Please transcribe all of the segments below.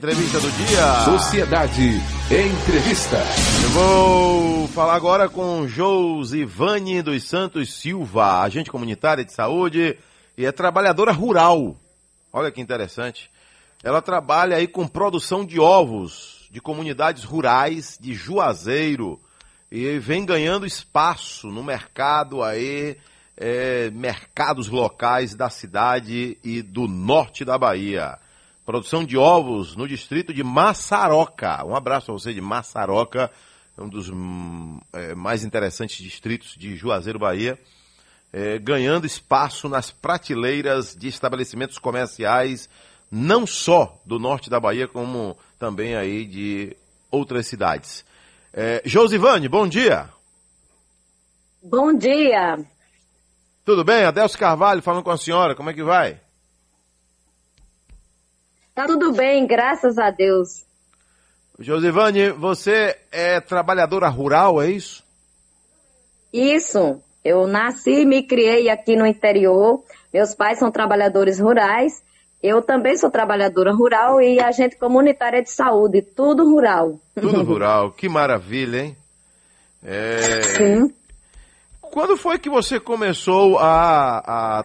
Entrevista do dia. Sociedade Entrevista. Eu vou falar agora com Josivane dos Santos Silva, agente comunitária de saúde e é trabalhadora rural. Olha que interessante. Ela trabalha aí com produção de ovos de comunidades rurais de Juazeiro e vem ganhando espaço no mercado aí, é, mercados locais da cidade e do norte da Bahia. Produção de ovos no distrito de Massaroca. Um abraço a você de Massaroca, um dos hum, é, mais interessantes distritos de Juazeiro, Bahia. É, ganhando espaço nas prateleiras de estabelecimentos comerciais, não só do norte da Bahia, como também aí de outras cidades. É, Josivane, bom dia. Bom dia. Tudo bem? Adelso Carvalho falando com a senhora, como é que vai? Tá tudo bem, graças a Deus. Josivane, você é trabalhadora rural, é isso? Isso. Eu nasci e me criei aqui no interior. Meus pais são trabalhadores rurais. Eu também sou trabalhadora rural e agente comunitária de saúde. Tudo rural. Tudo rural. que maravilha, hein? É... Sim. Quando foi que você começou a, a,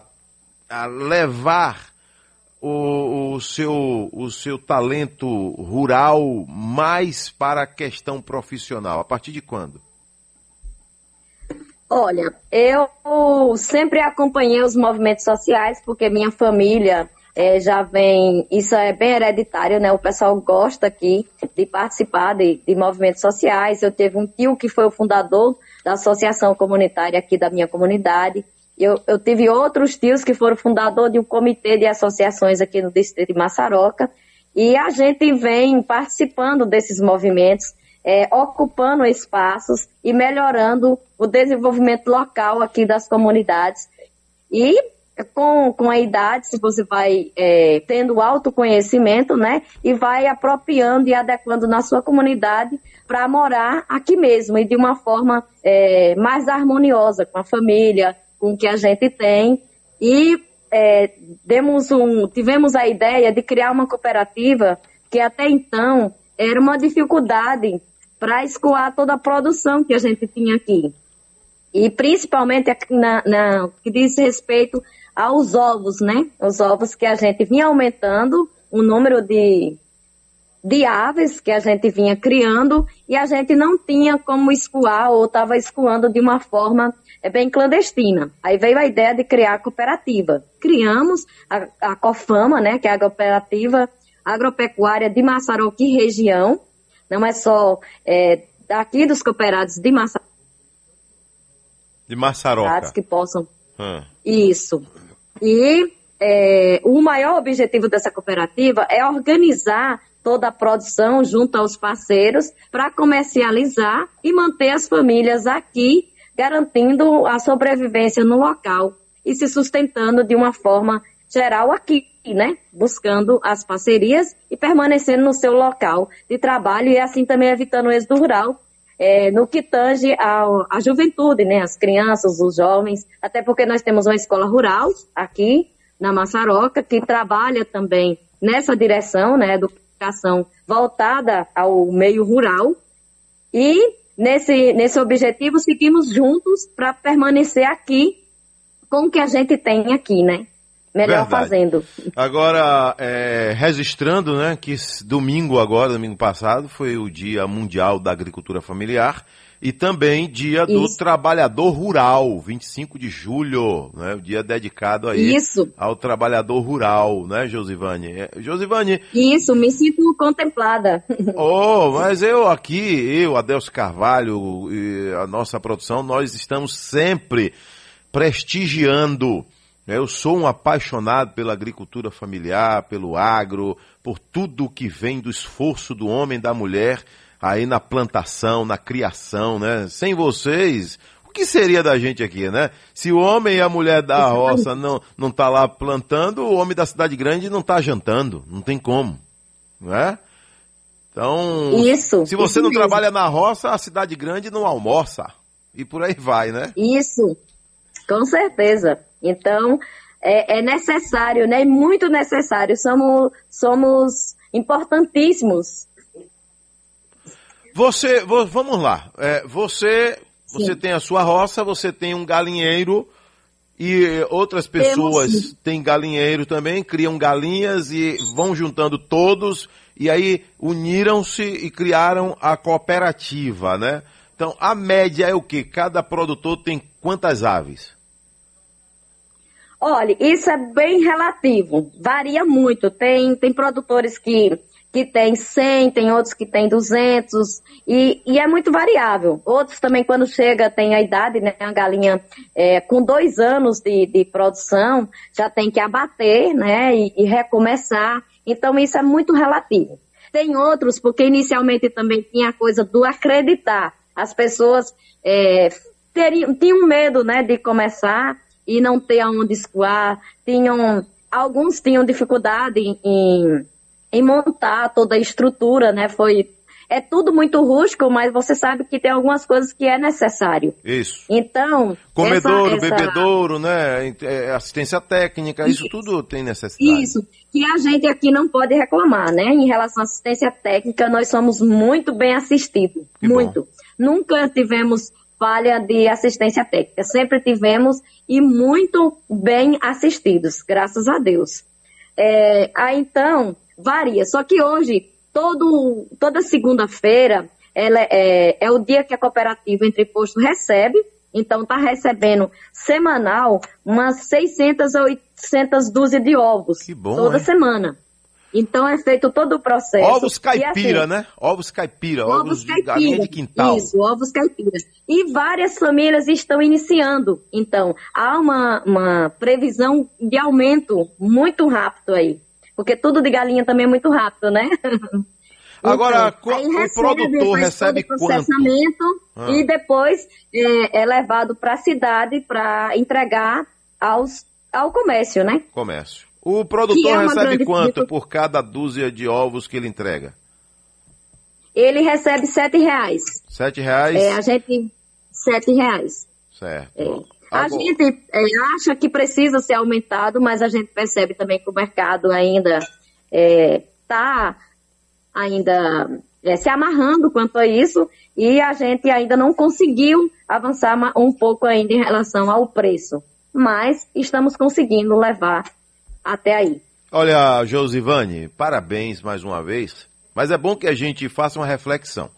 a levar o, o, seu, o seu talento rural mais para a questão profissional? A partir de quando? Olha, eu sempre acompanhei os movimentos sociais, porque minha família é, já vem, isso é bem hereditário, né? O pessoal gosta aqui de participar de, de movimentos sociais. Eu tive um tio que foi o fundador da associação comunitária aqui da minha comunidade. Eu, eu tive outros tios que foram fundador de um comitê de associações aqui no distrito de Massaroca. E a gente vem participando desses movimentos, é, ocupando espaços e melhorando o desenvolvimento local aqui das comunidades. E com, com a idade, se você vai é, tendo autoconhecimento, né, e vai apropriando e adequando na sua comunidade para morar aqui mesmo e de uma forma é, mais harmoniosa com a família, com que a gente tem e é, demos um, tivemos a ideia de criar uma cooperativa que até então era uma dificuldade para escoar toda a produção que a gente tinha aqui. E principalmente na, na, que diz respeito aos ovos, né? Os ovos que a gente vinha aumentando o número de, de aves que a gente vinha criando e a gente não tinha como escoar ou estava escoando de uma forma é bem clandestina. Aí veio a ideia de criar a cooperativa. Criamos a, a COFAMA, né, que é a Cooperativa Agropecuária de Massaroque e região. Não é só é, daqui dos cooperados de Massaroque. De Massaroca. Que possam. Hum. Isso. E é, o maior objetivo dessa cooperativa é organizar toda a produção junto aos parceiros para comercializar e manter as famílias aqui garantindo a sobrevivência no local e se sustentando de uma forma geral aqui, né? Buscando as parcerias e permanecendo no seu local de trabalho e assim também evitando o êxodo rural é, no que tange à juventude, né? As crianças, os jovens, até porque nós temos uma escola rural aqui na Massaroca que trabalha também nessa direção, né? Educação voltada ao meio rural e nesse, nesse objetivo, seguimos juntos para permanecer aqui com o que a gente tem aqui, né? Melhor Verdade. fazendo. Agora, é, registrando, né, que domingo agora, domingo passado, foi o Dia Mundial da Agricultura Familiar e também dia do Isso. trabalhador rural, 25 de julho, né? O dia dedicado aí Isso. ao trabalhador rural, né, Josivane? É, Josivane. Isso, me sinto contemplada. Oh, mas eu aqui, eu, Adelso Carvalho e a nossa produção, nós estamos sempre prestigiando. Né? Eu sou um apaixonado pela agricultura familiar, pelo agro, por tudo que vem do esforço do homem e da mulher aí na plantação, na criação, né? Sem vocês, o que seria da gente aqui, né? Se o homem e a mulher da roça não não tá lá plantando, o homem da cidade grande não tá jantando, não tem como, não é? Então, isso, se você isso não mesmo. trabalha na roça, a cidade grande não almoça. E por aí vai, né? Isso, com certeza. Então, é, é necessário, né? Muito necessário. Somos, somos importantíssimos. Você, vamos lá, é, você, você tem a sua roça, você tem um galinheiro e outras pessoas Temos, têm galinheiro também, criam galinhas e vão juntando todos e aí uniram-se e criaram a cooperativa, né? Então, a média é o que? Cada produtor tem quantas aves? Olha, isso é bem relativo, varia muito. Tem, tem produtores que, que tem 100, tem outros que tem 200, e, e é muito variável. Outros também, quando chega, tem a idade, né? A galinha é, com dois anos de, de produção, já tem que abater, né? E, e recomeçar. Então, isso é muito relativo. Tem outros, porque inicialmente também tinha a coisa do acreditar. As pessoas é, teriam, tinham medo, né, de começar e não ter aonde escoar. Tinham, alguns tinham dificuldade em, em montar toda a estrutura, né? Foi é tudo muito rústico, mas você sabe que tem algumas coisas que é necessário. Isso. Então. Comedouro, essa, essa... bebedouro, né? É, assistência técnica, isso, isso, tudo tem necessidade. Isso. Que a gente aqui não pode reclamar, né? Em relação à assistência técnica, nós somos muito bem assistidos. Que muito. Bom. Nunca tivemos falha de assistência técnica. Sempre tivemos e muito bem assistidos, graças a Deus. É, aí então, varia. Só que hoje, todo, toda segunda-feira, é, é, o dia que a cooperativa Entre Posto recebe, então está recebendo semanal umas 600 a 800 dúzias de ovos. Que bom, Toda hein? semana. Então é feito todo o processo. Ovos caipira, assim, né? Ovos caipira, ovos, ovos caipira, de galinha de quintal. Isso, ovos caipira. E várias famílias estão iniciando. Então, há uma, uma previsão de aumento muito rápido aí. Porque tudo de galinha também é muito rápido, né? Agora, então, o recebe, produtor recebe processamento quanto? e depois é, é levado para a cidade para entregar aos, ao comércio, né? Comércio. O produtor é recebe quanto por cada dúzia de ovos que ele entrega? Ele recebe sete reais. Sete reais? É, a gente... Sete reais. Certo. É. A gente é, acha que precisa ser aumentado, mas a gente percebe também que o mercado ainda está é, ainda é, se amarrando quanto a isso e a gente ainda não conseguiu avançar um pouco ainda em relação ao preço. Mas estamos conseguindo levar até aí. Olha, Josivane, parabéns mais uma vez, mas é bom que a gente faça uma reflexão.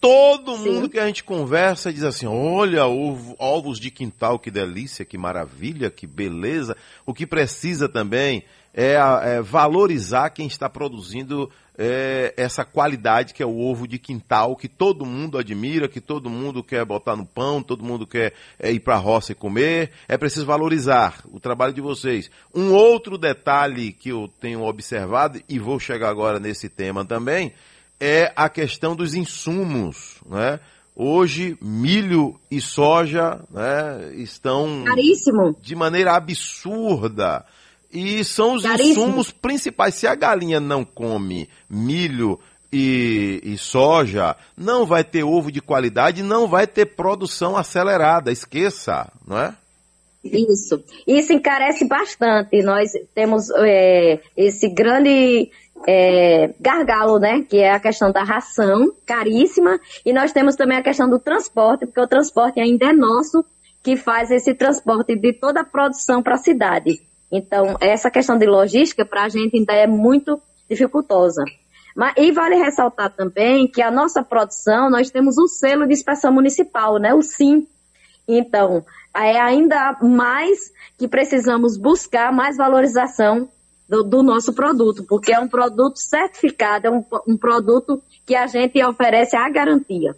Todo Sim. mundo que a gente conversa diz assim: olha, ovo, ovos de quintal, que delícia, que maravilha, que beleza. O que precisa também é, é valorizar quem está produzindo é, essa qualidade que é o ovo de quintal, que todo mundo admira, que todo mundo quer botar no pão, todo mundo quer é, ir para a roça e comer. É preciso valorizar o trabalho de vocês. Um outro detalhe que eu tenho observado, e vou chegar agora nesse tema também, é a questão dos insumos. Né? Hoje, milho e soja né, estão Caríssimo. de maneira absurda. E são os Caríssimo. insumos principais. Se a galinha não come milho e, e, soja, não vai ter ovo de qualidade, não vai ter produção acelerada. Esqueça, não é? Isso. Isso encarece bastante. Nós temos é, esse grande é, gargalo, né? Que é a questão da ração, caríssima. E nós temos também a questão do transporte, porque o transporte ainda é nosso, que faz esse transporte de toda a produção para a cidade. Então, essa questão de logística para a gente ainda é muito dificultosa. Mas, e vale ressaltar também que a nossa produção, nós temos um selo de inspeção municipal, né? O SIM. Então, é ainda mais que precisamos buscar mais valorização do, do nosso produto, porque é um produto certificado, é um, um produto que a gente oferece a garantia.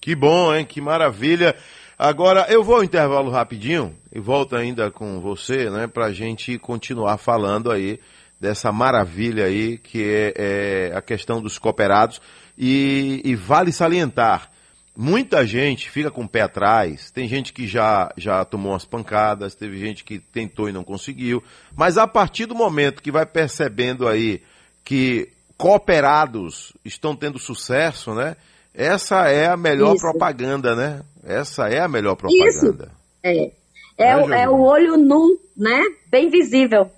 Que bom, hein? Que maravilha. Agora, eu vou ao intervalo rapidinho e volto ainda com você, né, para a gente continuar falando aí dessa maravilha aí que é, é a questão dos cooperados e, e, vale salientar, muita gente fica com o pé atrás, tem gente que já, já tomou umas pancadas, teve gente que tentou e não conseguiu, mas a partir do momento que vai percebendo aí que cooperados estão tendo sucesso, né, essa é a melhor Isso. propaganda, né? Essa é a melhor propaganda. Isso. É. É, é, o, é o olho nu, né? Bem visível.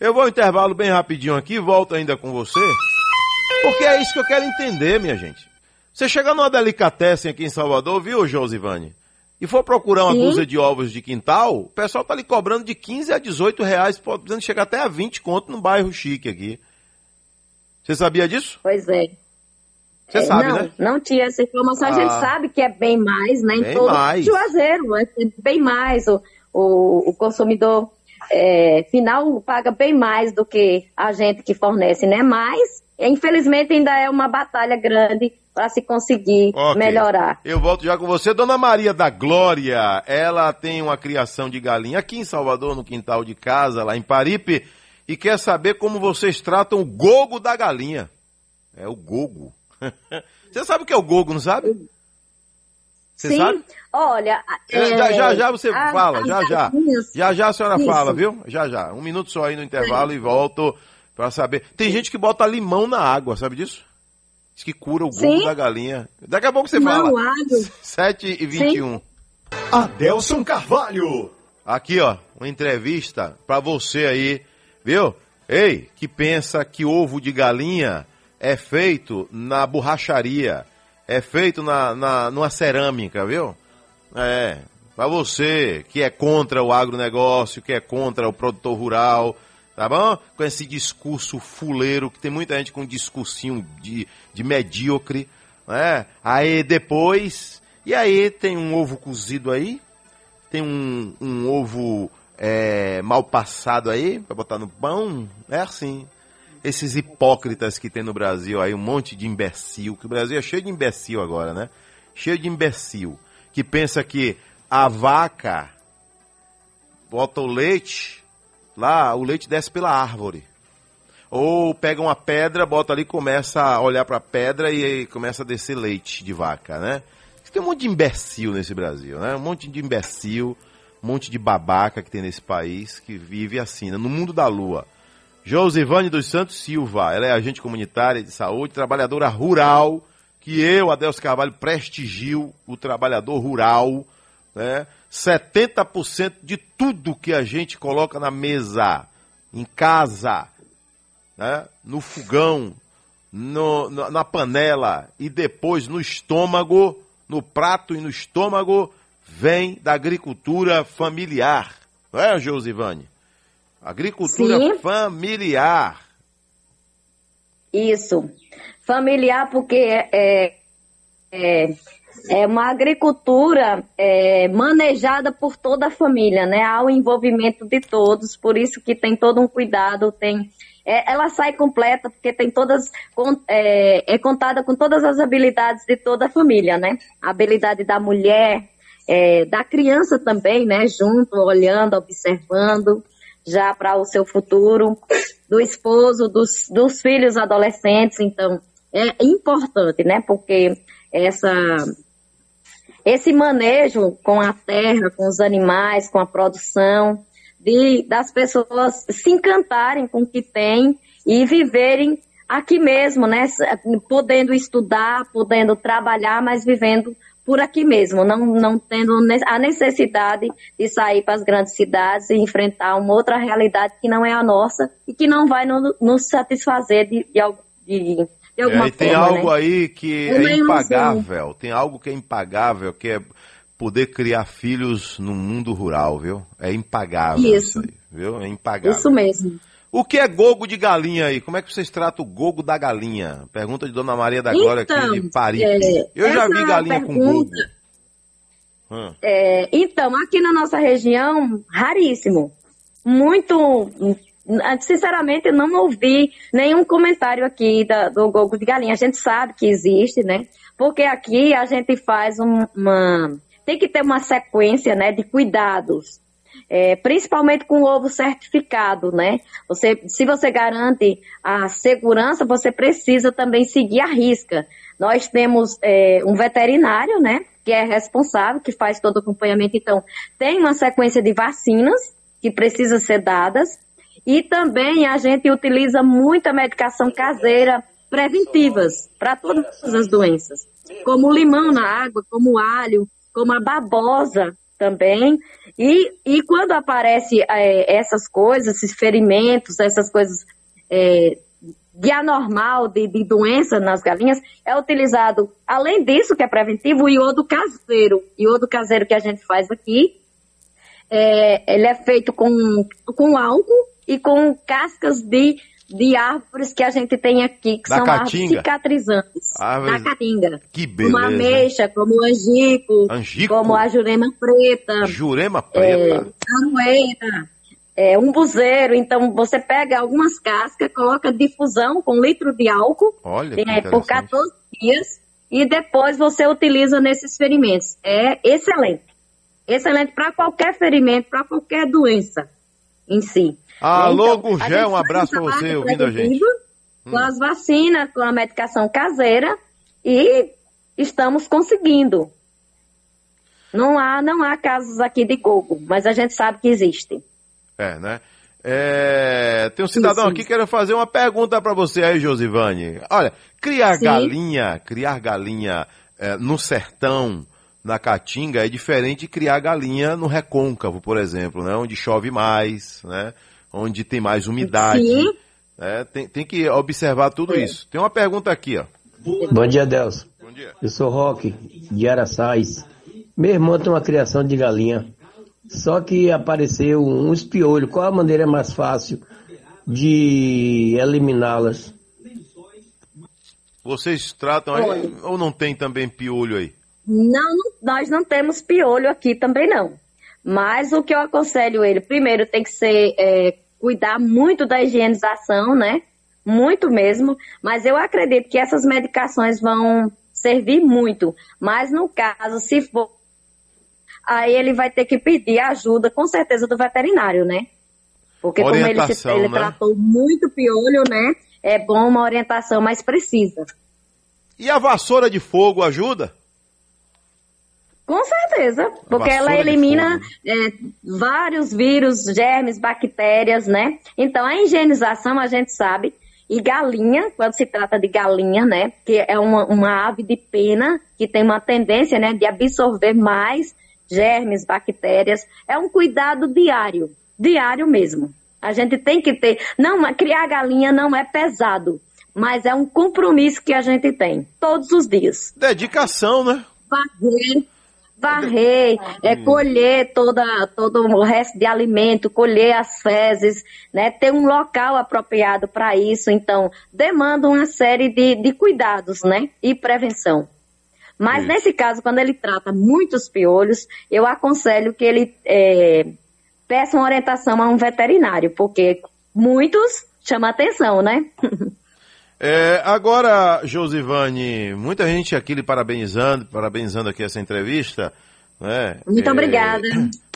Eu vou ao intervalo bem rapidinho aqui, volto ainda com você. Porque é isso que eu quero entender, minha gente. Você chega numa delicatessen aqui em Salvador, viu, Josivane? E for procurar uma Sim. dúzia de ovos de quintal, o pessoal tá ali cobrando de 15 a 18 reais, podendo chegar até a 20 conto no bairro chique aqui. Você sabia disso? Pois é. Você É, sabe, não, né? Não tinha essa informação. A gente Ah. sabe que é bem mais, né? Em Bem todo mais. Juazeiro, é bem mais. O, o, o consumidor é, final paga bem mais do que a gente que fornece, né? Mas, infelizmente, ainda é uma batalha grande para se conseguir Ok. melhorar. Eu volto já com você. Dona Maria da Glória, ela tem uma criação de galinha aqui em Salvador, no quintal de casa, lá em Paripe, e quer saber como vocês tratam o gogo da galinha. É o gogo. Você sabe o que é o gogo, não sabe? Você Sim, sabe? olha. É, é, já, já, já você as- fala, as já, já. Já, já a senhora Isso. fala, viu? Já, já. Um minuto só aí no intervalo e volto pra saber. Tem gente que bota limão na água, sabe disso? Diz que cura o Sim. da galinha. Daqui a pouco você fala. alho. 7 e 21. Adelson Carvalho. Aqui, ó, uma entrevista pra você aí, viu? Ei, que pensa que ovo de galinha é feito na borracharia, é feito na, na, numa cerâmica, viu? É, pra você que é contra o agronegócio, que é contra o produtor rural, tá bom? Com esse discurso fuleiro, que tem muita gente com um discursinho de, de medíocre, né? Aí depois, e aí tem um ovo cozido aí, tem um, um ovo é, mal passado aí, pra botar no pão, é assim. Esses hipócritas que tem no Brasil aí, um monte de imbecil, que o Brasil é cheio de imbecil agora, né? Cheio de imbecil, que pensa que a vaca bota o leite, lá o leite desce pela árvore. Ou pega uma pedra, bota ali, começa a olhar pra pedra e começa a descer leite de vaca, né? Tem um monte de imbecil nesse Brasil, né? Um monte de imbecil, um monte de babaca que tem nesse país que vive assim, né? no mundo da lua. Josivane dos Santos Silva, ela é agente comunitária de saúde, trabalhadora rural, que eu, Adelso Carvalho, prestigio o trabalhador rural, né? 70% de tudo que a gente coloca na mesa, em casa, né? no fogão, no- na panela e depois no estômago, no prato e no estômago, vem da agricultura familiar. Não é, Josivane? Agricultura Sim. familiar. Isso. Familiar, porque é, é, é uma agricultura é, manejada por toda a família, né? Há o envolvimento de todos, por isso que tem todo um cuidado, tem. é, ela sai completa porque tem todas é, é contada com todas as habilidades de toda a família, né? A habilidade da mulher, é, da criança também, né? Junto, olhando, observando, já para o seu futuro, do esposo, dos, dos filhos adolescentes. Então, é importante, né? Porque essa esse manejo com a terra, com os animais, com a produção, de, das pessoas se encantarem com o que tem e viverem aqui mesmo, né? Podendo estudar, podendo trabalhar, mas vivendo por aqui mesmo, não, não tendo a necessidade de sair para as grandes cidades e enfrentar uma outra realidade que não é a nossa e que não vai no- nos satisfazer de, de, de, de alguma É, e tem forma, algo né? aí que é nem impagável. Tem algo que é impagável, que é poder criar filhos no mundo rural, viu? É impagável isso, Isso. aí, viu? É impagável. Isso mesmo. O que é gogo de galinha aí? Como é que vocês tratam o gogo da galinha? Pergunta de Dona Maria da Glória aqui Então, de Paripe. é, Eu já vi galinha com gogo. pergunta-. É, então, aqui na nossa região, raríssimo. Muito. Sinceramente, eu não ouvi nenhum comentário aqui da- do gogo de galinha. A gente sabe que existe, né? Porque aqui a gente faz um- uma. Tem que ter uma sequência né, de cuidados. É, principalmente com o ovo certificado, né? Você, se você garante a segurança, você precisa também seguir a risca. Nós temos é, um veterinário, né? Que é responsável, que faz todo o acompanhamento. Então, tem uma sequência de vacinas que precisam ser dadas. E também a gente utiliza muita medicação caseira preventivas para todas as doenças, como o limão na água, como o alho, como a babosa também. E, e quando aparece é, essas coisas, esses ferimentos, essas coisas é, de anormal, de, de doença nas galinhas, é utilizado, além disso, que é preventivo, o iodo caseiro. Iodo caseiro que a gente faz aqui, é, ele é feito com, com álcool e com cascas de, de árvores que a gente tem aqui, que Da são árvores caatinga. cicatrizantes. Árvores- Da caatinga. Que Como a beleza. ameixa, como o angico, Angico? como a jurema preta, Jurema é, preta. aroeira, é, um buzeiro. Então, você pega algumas cascas, coloca difusão com litro de álcool Olha é, por interessante. 14 dias e depois você utiliza nesses ferimentos. É excelente. Excelente para qualquer ferimento, para qualquer doença em si. Alô, Então, Gurgel, um abraço pra essa você, ouvindo a gente. Com as vacinas, com a medicação caseira e estamos conseguindo. Não há, não há casos aqui de gogo, mas a gente sabe que existem. É, né? É, tem um cidadão aqui que quer fazer uma pergunta pra você aí, Josivane. Olha, criar Sim. galinha, criar galinha é, no sertão, na caatinga, é diferente de criar galinha no recôncavo, por exemplo, né? Onde chove mais, né? Onde tem mais umidade. Sim. né? Tem, tem que observar tudo isso. Tem uma pergunta aqui, ó. Bom dia, Delso. Bom dia. Eu sou Roque, de Araçais. Meu irmão tem uma criação de galinha. Só que apareceu um espiolho. Qual a maneira mais fácil de eliminá-las? Vocês tratam aí, ou não tem também piolho aí? Não, não- nós não temos piolho aqui também não. Mas o que eu aconselho ele, primeiro tem que ser é, cuidar muito da higienização, né? Muito mesmo. Mas eu acredito que essas medicações vão servir muito. Mas no caso, se for, aí ele vai ter que pedir ajuda, com certeza, do veterinário, né? Porque como ele, ele né? tratou muito piolho, né? É bom uma orientação mais precisa. E a vassoura de fogo ajuda? Com certeza, porque ela elimina fogo. é, vários vírus, germes, bactérias, né? Então a higienização a gente sabe, e galinha, quando se trata de galinha, né? Que é uma, uma ave de pena que tem uma tendência, né, de absorver mais germes, bactérias. É um cuidado diário, diário mesmo. A gente tem que ter. Não, criar galinha não é pesado, mas é um compromisso que a gente tem todos os dias Dedicação, né? varrer, varrer, é, colher toda, todo o resto de alimento, colher as fezes, né? Ter um local apropriado para isso. Então, demanda uma série de, de cuidados, né? E prevenção. Mas nesse caso, quando ele trata muitos piolhos, eu aconselho que ele é, peça uma orientação a um veterinário, porque muitos chama atenção, né? É, agora, Josivane, muita gente aqui lhe parabenizando, parabenizando aqui essa entrevista. Né? Muito É, obrigada.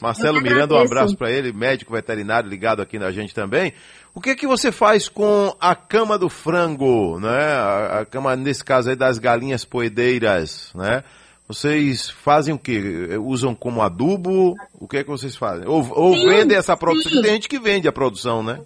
Marcelo que Miranda, um abraço para ele, médico veterinário ligado aqui na gente também. O que que você faz com a cama do frango, né? A, a cama, nesse caso aí, das galinhas poedeiras, né? Vocês fazem o quê? Usam como adubo? O que é que vocês fazem? Ou, ou Sim, vendem essa produção? sim. Tem gente que vende a produção, né?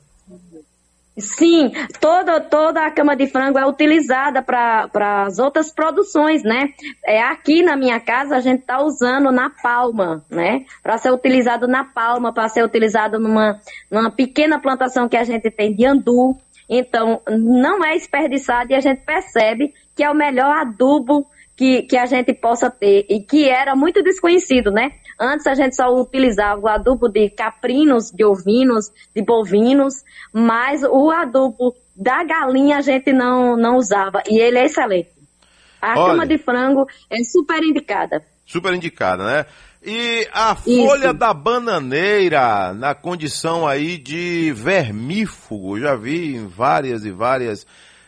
Sim, toda, toda a cama de frango é utilizada para as outras produções, né? É, aqui na minha casa a gente está usando na palma, né? Para ser utilizado na palma, para ser utilizado numa, numa pequena plantação que a gente tem de andu. Então, não é desperdiçado e a gente percebe que é o melhor adubo que, que a gente possa ter e que era muito desconhecido, né? Antes a gente só utilizava o adubo de caprinos, de ovinos, de bovinos, mas o adubo da galinha a gente não, não usava e ele é excelente. A Olha. cama de frango é super indicada. Super indicada, né? E a Isso. folha da bananeira, na condição aí de vermífugo, já vi em várias e várias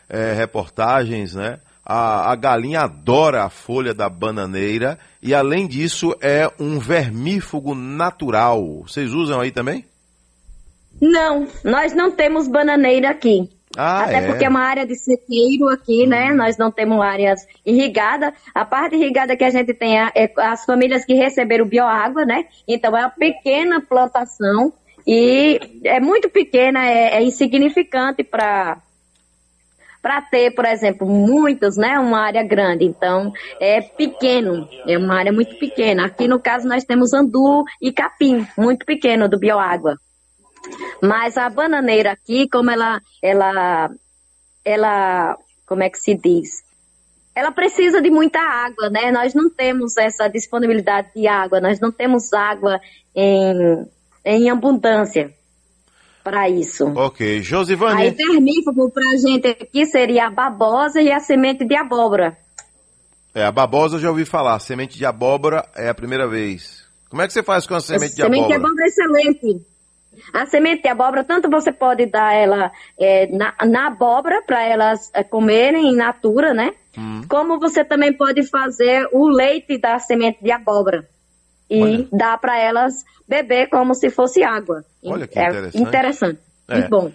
eh, reportagens, né? A, a galinha adora a folha da bananeira e além disso é um vermífugo natural. Vocês usam aí também? Não, nós não temos bananeira aqui. Ah, Até é. porque é uma área de sequeiro aqui, né? Nós não temos áreas irrigadas. A parte irrigada que a gente tem é é as famílias que receberam bioágua, né? Então é uma pequena plantação e é muito pequena, é, é insignificante para para ter, por exemplo, muitas, né, uma área grande. Então, é pequeno, é uma área muito pequena. Aqui no caso nós temos andu e capim, muito pequeno do bioágua. Mas a bananeira aqui, como ela, ela, ela, como é que se diz? Ela precisa de muita água, né? Nós não temos essa disponibilidade de água, nós não temos água em, em abundância para isso. Ok. Josivane. Aí vermífugo para a gente aqui seria a babosa e a semente de abóbora. É, a babosa eu já ouvi falar. Semente de abóbora é a primeira vez. Como é que você faz com a semente de semente abóbora? de abóbora é excelente. A semente de abóbora, tanto você pode dar ela é, na, na abóbora para elas é, comerem in natura, né? Como você também pode fazer o leite da semente de abóbora e Olha. dar para elas beber como se fosse água. Olha que é interessante. interessante. É. Muito bom.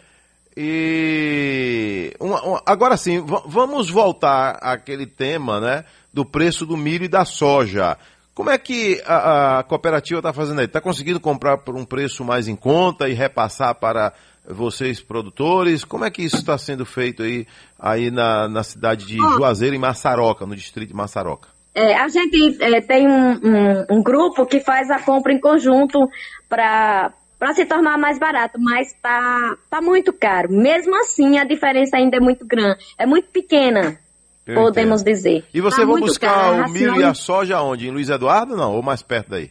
E uma- uma- agora sim, va- vamos voltar àquele tema, né, do preço do milho e da soja. Como é que a, a cooperativa está fazendo aí? Está conseguindo comprar por um preço mais em conta e repassar para vocês produtores? Como é que isso está sendo feito aí, aí na, na cidade de Juazeiro, em Massaroca, no distrito de Massaroca? É, a gente é, tem um, um- um grupo que faz a compra em conjunto para se tornar mais barato, mas tá, tá muito caro. Mesmo assim, a diferença ainda é muito grande, é muito pequena, Eu podemos entendo. dizer. E você Tá vai buscar caro, o milho e a soja onde? Em Luiz Eduardo, não? Ou mais perto daí?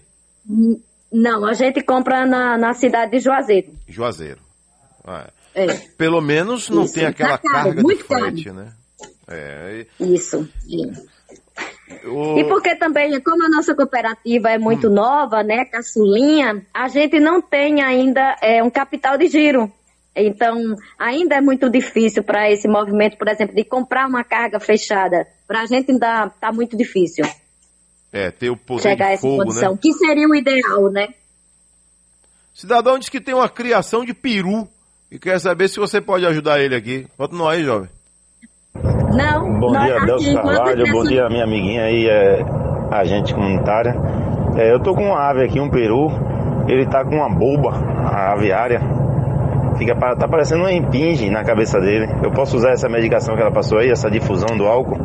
Não, a gente compra na, na cidade de Juazeiro. Juazeiro. Ah, É, Pelo menos não Isso, tem tá aquela caro, carga de frete, né? É, isso. é. E- o- E porque também, como a nossa cooperativa é Hum. muito nova, né, caçulinha, a gente não tem ainda é, um capital de giro. Então, ainda é muito difícil para esse movimento, por exemplo, de comprar uma carga fechada. Para a gente ainda está muito difícil É, ter o poder chegar a de essa fogo, condição, né? que seria o ideal, né? Cidadão diz que tem uma criação de peru e quer saber se você pode ajudar ele aqui. Bota no aí, jovem. Não, Bom nós dia, enquanto Carvalho. Bom dia, minha amiguinha aí, é agente comunitária. É, eu tô com uma ave aqui, um peru. Ele tá com uma boba, a aviária. Fica, tá parecendo uma impinge na cabeça dele. Eu posso usar essa medicação que ela passou aí, essa difusão do álcool?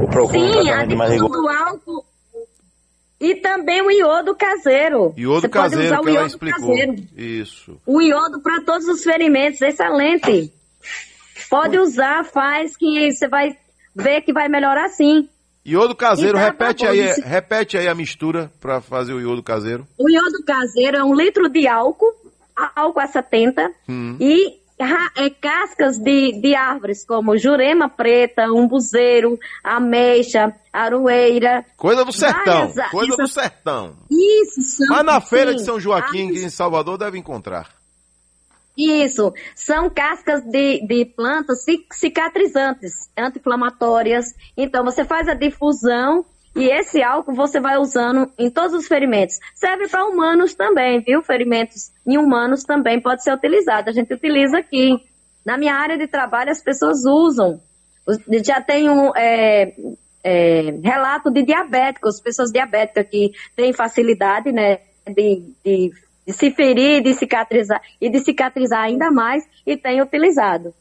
Ou procuro um Sim, a tratamento mais difusão rigoroso? do álcool e também o iodo caseiro. Iodo Você pode caseiro usar o iodo explicou. caseiro. Isso. O iodo para todos os ferimentos, excelente. Pode usar, faz que você vai ver que vai melhorar sim. Iodo caseiro, E tá repete bom, aí, isso- repete aí a mistura para fazer o iodo caseiro. O iodo caseiro é um litro de álcool, álcool a 70, Hum. e é, cascas de, de árvores como jurema preta, umbuzeiro, ameixa, aroeira. Coisa do sertão, Várias- coisa do essas- sertão. Isso, são, Mas na feira sim, de São Joaquim, aqui em Salvador, deve encontrar. Isso, são cascas de, de plantas ci- cicatrizantes, anti-inflamatórias. Então, você faz a difusão e esse álcool você vai usando em todos os ferimentos. Serve para humanos também, viu? Ferimentos em humanos também pode ser utilizado. A gente utiliza aqui. Na minha área de trabalho, as pessoas usam. Já tem um é, é, relato de diabéticos, pessoas diabéticas que têm facilidade, né, de, de, de se ferir, de cicatrizar e de cicatrizar ainda mais e têm utilizado.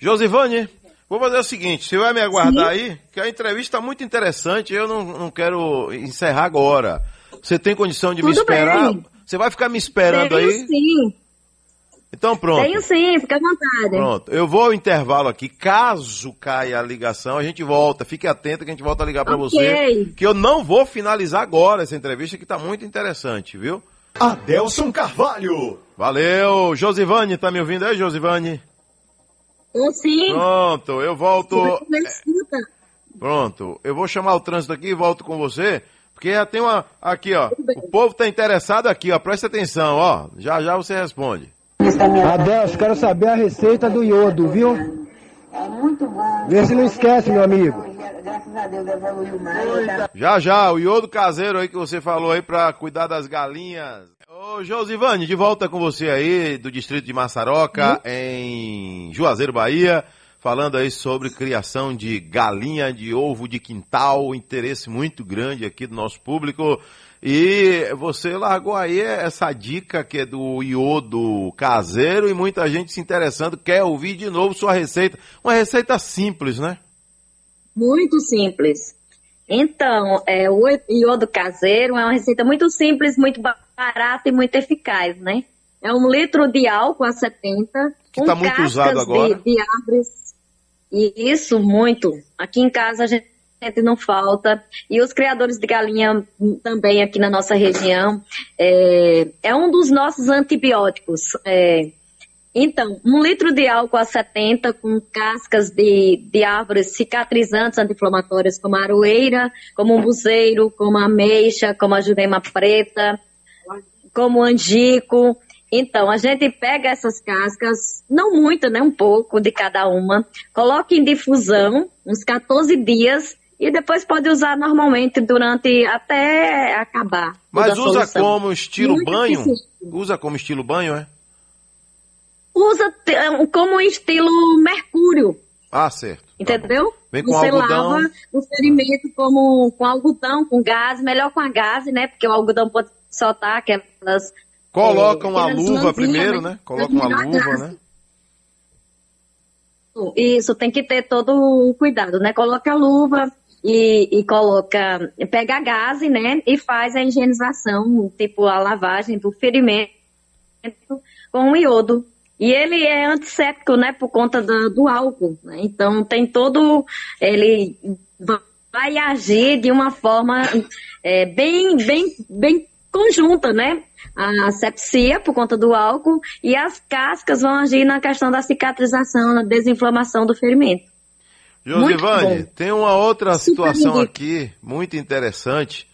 Josivane, vou fazer o seguinte, você vai me aguardar aí, que a entrevista está muito interessante, eu não, não quero encerrar agora. Você tem condição de me Tudo esperar? bem. Você vai ficar me esperando tenho aí? sim, Então pronto. tenho sim, fica à vontade. Pronto, eu vou ao intervalo aqui. Caso caia a ligação, a gente volta. Fique atento que a gente volta a ligar para Ok. você. Que eu não vou finalizar agora essa entrevista, que está muito interessante, viu? Adelson Carvalho. Valeu! Josivane, tá me ouvindo aí, Josivane? Ou sim, Pronto, eu volto. Pronto, eu vou chamar o trânsito aqui e volto com você. Porque já tem uma. Aqui, ó. O povo tá interessado aqui, ó. Presta atenção, ó. Já já você responde. Adelso, quero saber a receita do iodo, viu? É muito bom. Vê se não esquece, meu amigo. Graças a Deus evoluiu mais. Tá Já já, o iodo caseiro aí que você falou aí pra cuidar das galinhas. Ô, Josivane, de volta com você aí, do distrito de Massaroca, em Juazeiro, Bahia. falando aí sobre criação de galinha de ovo de quintal, interesse muito grande aqui do nosso público. E você largou aí essa dica que é do iodo caseiro e muita gente se interessando, quer ouvir de novo sua receita. Uma receita simples, né? Muito simples. Então, é, o iodo caseiro é uma receita muito simples, muito barata e muito eficaz, né? É um litro de álcool a 70. Que está muito usado agora. De, de árvores. E isso, muito. Aqui em casa a gente não falta. E os criadores de galinha também aqui na nossa região. É, é um dos nossos antibióticos. É, então, um litro de álcool a 70 com cascas de, de árvores cicatrizantes anti-inflamatórias como a aroeira, como o buzeiro, como a ameixa, como a jurema preta, como o angico. Então, a gente pega essas cascas, não muito, né? Um pouco de cada uma, coloca em difusão uns 14 dias e depois pode usar normalmente durante até acabar. Mas usa solução. como estilo muito banho? Eficiente. Usa como estilo banho, é? Usa como estilo mercúrio. Ah, certo. Tá Entendeu? Vem com Você algodão. lava o ferimento como, com algodão, com gás, melhor com a gás, né? Porque o algodão pode soltar aquelas Colocam é, a luva primeiro, né? né? Colocam a luva, né? Isso, tem que ter todo o cuidado, né? Coloca a luva e, e coloca, pega a gase, né? E faz a higienização, tipo a lavagem do ferimento com iodo. E ele é antisséptico, né? Por conta do, do álcool. Né? Então tem todo, ele vai agir de uma forma é, bem, bem, bem conjunta, né? A sepsia por conta do álcool e as cascas vão agir na questão da cicatrização, na desinflamação do ferimento. Josivane, tem uma outra situação aqui muito interessante.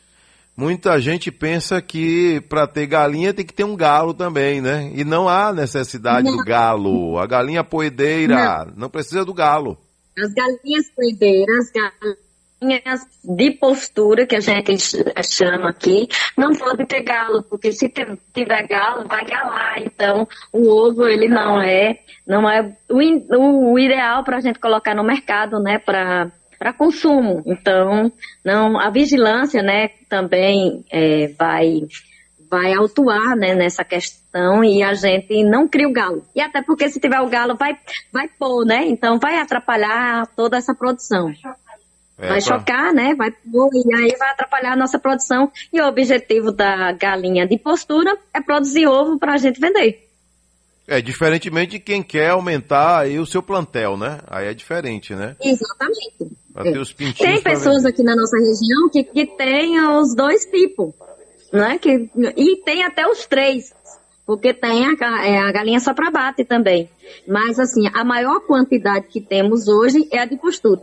Muita gente pensa que para ter galinha tem que ter um galo também, né? E não há necessidade não. do galo. A galinha poedeira não. não precisa do galo. As galinhas poedeiras, de postura, que a gente chama aqui, não pode ter galo, porque se tiver galo, vai galar. Então, o ovo, ele não é, não é o, o ideal para a gente colocar no mercado, né, para para consumo. Então, não, a vigilância, né, também é, vai vai autuar né, nessa questão e a gente não cria o galo. E até porque se tiver o galo vai vai pôr, né? Então vai atrapalhar toda essa produção. É, vai pra... chocar, né? Vai e aí vai atrapalhar a nossa produção. E o objetivo da galinha de postura é produzir ovo para a gente vender. É, diferentemente de quem quer aumentar aí o seu plantel, né? Aí é diferente, né? Exatamente. Ter os tem pessoas aqui na nossa região que, que tem os dois tipos, né? Que, e tem até os três, porque tem a, é, a galinha só para bate também. Mas, assim, a maior quantidade que temos hoje é a de postura.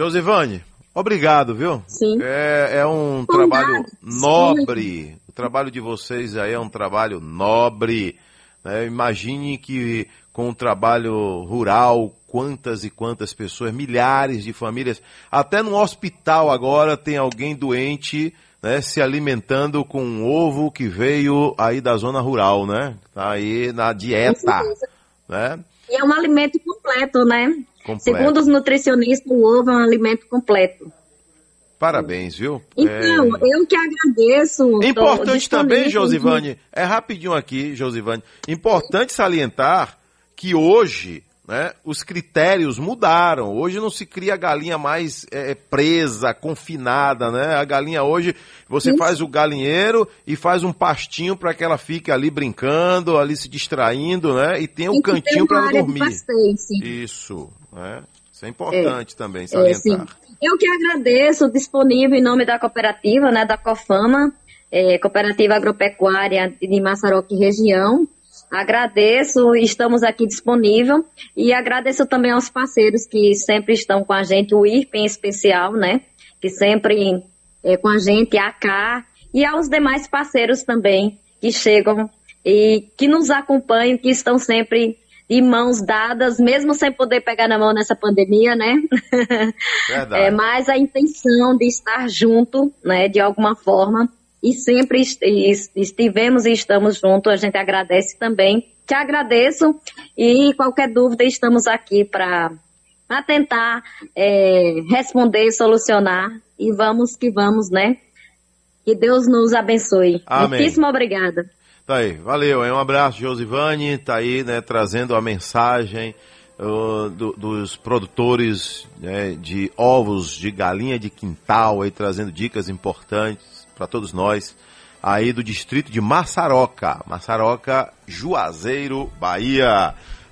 Josivane, obrigado, viu? Sim. É, é um trabalho nobre. O trabalho de vocês aí é um trabalho nobre. Né? Imagine que com o trabalho rural, quantas e quantas pessoas, milhares de famílias, até no hospital agora tem alguém doente, né, se alimentando com um ovo que veio aí da zona rural, né? Tá aí na dieta, né? E é um alimento completo, né? Completo. Segundo os nutricionistas, o ovo é um alimento completo. Parabéns, viu? Então, é... eu que agradeço. Importante também, Josivane, é rapidinho aqui, Josivane, importante salientar que hoje né, os critérios mudaram. Hoje não se cria galinha mais é, é, presa, confinada, né? A galinha hoje, você Isso. faz o galinheiro e faz um pastinho para que ela fique ali brincando, ali se distraindo, né? E tem um cantinho para ela dormir. Isso, né? Isso é importante é, também salientar. É, Eu que agradeço, disponível em nome da cooperativa, né, da Cofama, é, Cooperativa Agropecuária de Massaroque Região, Agradeço, estamos aqui disponível e agradeço também aos parceiros que sempre estão com a gente, o IRP em especial, né? Que sempre é com a gente, a AK e aos demais parceiros também que chegam e que nos acompanham, que estão sempre de mãos dadas, mesmo sem poder pegar na mão nessa pandemia, né? Verdade. É, mas a intenção de estar junto, né, de alguma forma, e sempre estivemos e estamos juntos. A gente agradece também te agradeço e qualquer dúvida estamos aqui para tentar é, responder, solucionar e vamos que vamos, né? Que Deus nos abençoe. Amém. Muitíssimo obrigada. Tá aí, valeu, hein? um abraço, Josivane, tá aí, né, trazendo a mensagem uh, do- dos produtores né, de ovos de galinha de quintal, aí trazendo dicas importantes para todos nós, aí do distrito de Maçaroca, Maçaroca, Juazeiro, Bahia.